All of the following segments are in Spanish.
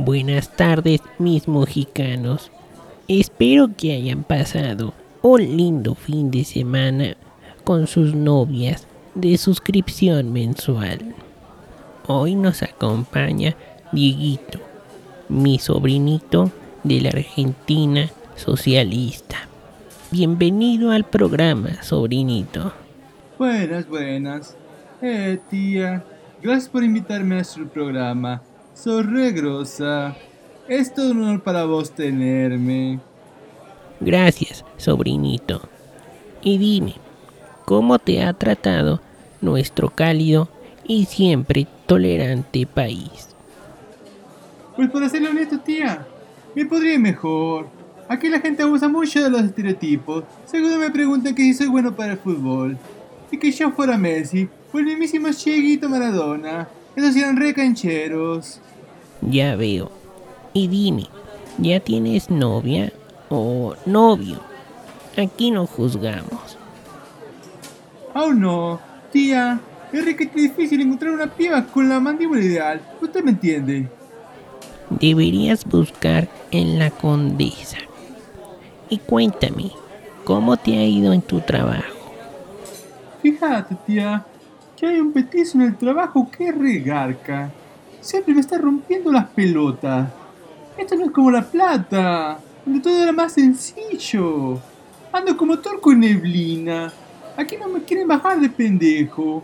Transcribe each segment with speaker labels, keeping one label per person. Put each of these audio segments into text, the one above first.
Speaker 1: Buenas tardes, mis mojicanos. Espero que hayan pasado un lindo fin de semana con sus novias de suscripción mensual. Hoy nos acompaña Dieguito, mi sobrinito de la Argentina socialista. Bienvenido al programa, sobrinito.
Speaker 2: Buenas, buenas. Eh, tía, gracias por invitarme a su programa. Soy regrosa. Es todo un honor para vos tenerme.
Speaker 1: Gracias, sobrinito. Y dime, ¿cómo te ha tratado nuestro cálido y siempre tolerante país?
Speaker 2: Pues para ser honesto, tía, me podría ir mejor. Aquí la gente abusa mucho de los estereotipos. Seguro me preguntan que si soy bueno para el fútbol. Y que yo fuera Messi o el mismísimo Cheguito Maradona. Esos eran re cancheros.
Speaker 1: Ya veo. Y dime, ¿ya tienes novia o novio? Aquí no juzgamos.
Speaker 2: Aún no. Tía, es requete difícil encontrar una piba con la mandíbula ideal. Usted me entiende.
Speaker 1: Deberías buscar en la condesa. Y cuéntame, ¿cómo te ha ido en tu trabajo?
Speaker 2: Fíjate, tía, que hay un petizo en el trabajo que regarca. Siempre me está rompiendo las pelotas. Esto no es como la plata, donde todo era más sencillo. Ando como torco en neblina. Aquí no me quieren bajar de pendejo.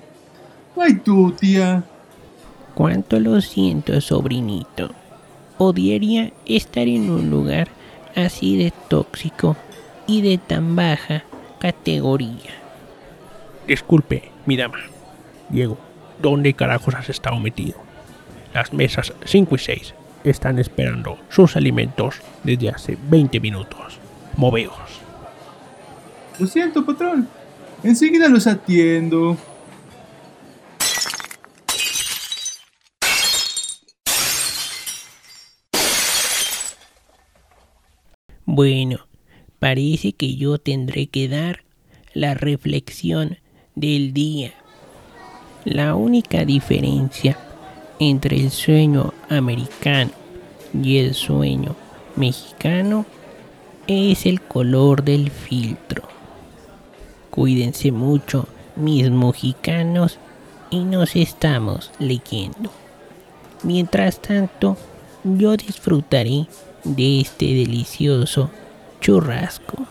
Speaker 2: Ay, tú, tía.
Speaker 1: Cuánto lo siento, sobrinito. Odiaría estar en un lugar así de tóxico y de tan baja categoría.
Speaker 3: Disculpe, mi dama. Diego, ¿dónde carajos has estado metido? Las mesas 5 y 6 están esperando sus alimentos desde hace 20 minutos. Moveos.
Speaker 2: Lo siento, patrón. Enseguida los atiendo.
Speaker 1: Bueno, parece que yo tendré que dar la reflexión del día. La única diferencia entre el sueño americano y el sueño mexicano es el color del filtro. Cuídense mucho, mis mexicanos, y nos estamos leyendo. Mientras tanto, yo disfrutaré de este delicioso churrasco.